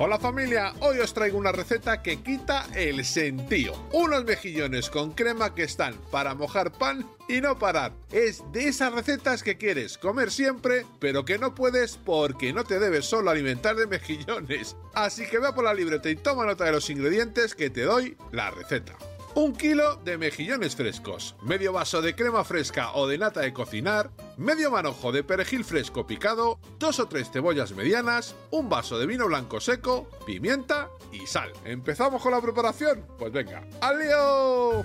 Hola familia, hoy os traigo una receta que quita el sentido. Unos mejillones con crema que están para mojar pan y no parar. Es de esas recetas que quieres comer siempre, pero que no puedes porque no te debes solo alimentar de mejillones. Así que ve por la libreta y toma nota de los ingredientes que te doy la receta. Un kilo de mejillones frescos, medio vaso de crema fresca o de nata de cocinar, medio manojo de perejil fresco picado, dos o tres cebollas medianas, un vaso de vino blanco seco, pimienta y sal. ¿Empezamos con la preparación? Pues venga, ¡al lío!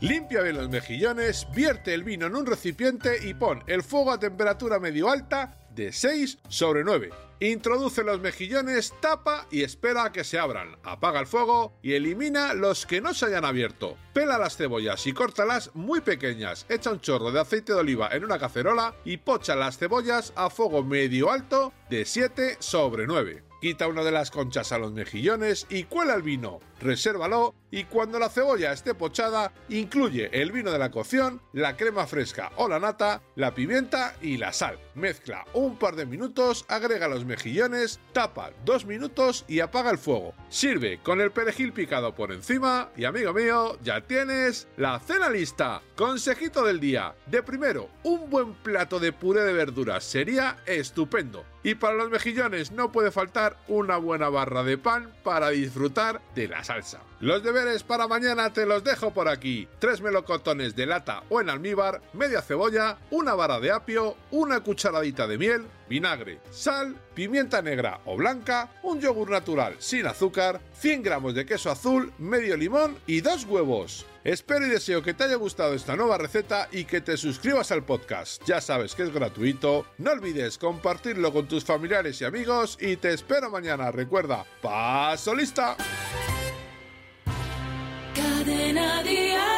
Limpia bien los mejillones, vierte el vino en un recipiente y pon el fuego a temperatura medio alta de 6 sobre 9. Introduce los mejillones, tapa y espera a que se abran. Apaga el fuego y elimina los que no se hayan abierto. Pela las cebollas y córtalas muy pequeñas. Echa un chorro de aceite de oliva en una cacerola y pocha las cebollas a fuego medio alto de 7 sobre 9. Quita una de las conchas a los mejillones y cuela el vino. Resérvalo y cuando la cebolla esté pochada, incluye el vino de la cocción, la crema fresca o la nata, la pimienta y la sal. Mezcla un par de minutos, agrega los mejillones, tapa dos minutos y apaga el fuego. Sirve con el perejil picado por encima y amigo mío, ya tienes la cena lista. Consejito del día. De primero, un buen plato de puré de verduras sería estupendo. Y para los mejillones no puede faltar una buena barra de pan para disfrutar de la salsa. Los deberes para mañana te los dejo por aquí. Tres melocotones de lata o en almíbar, media cebolla, una vara de apio, una cucharadita de miel, vinagre, sal, pimienta negra o blanca, un yogur natural sin azúcar, 100 gramos de queso azul, medio limón y dos huevos. Espero y deseo que te haya gustado esta nueva receta y que te suscribas al podcast. Ya sabes que es gratuito. No olvides compartirlo con tus familiares y amigos y te espero mañana. Recuerda, paso lista. Cadena Dial.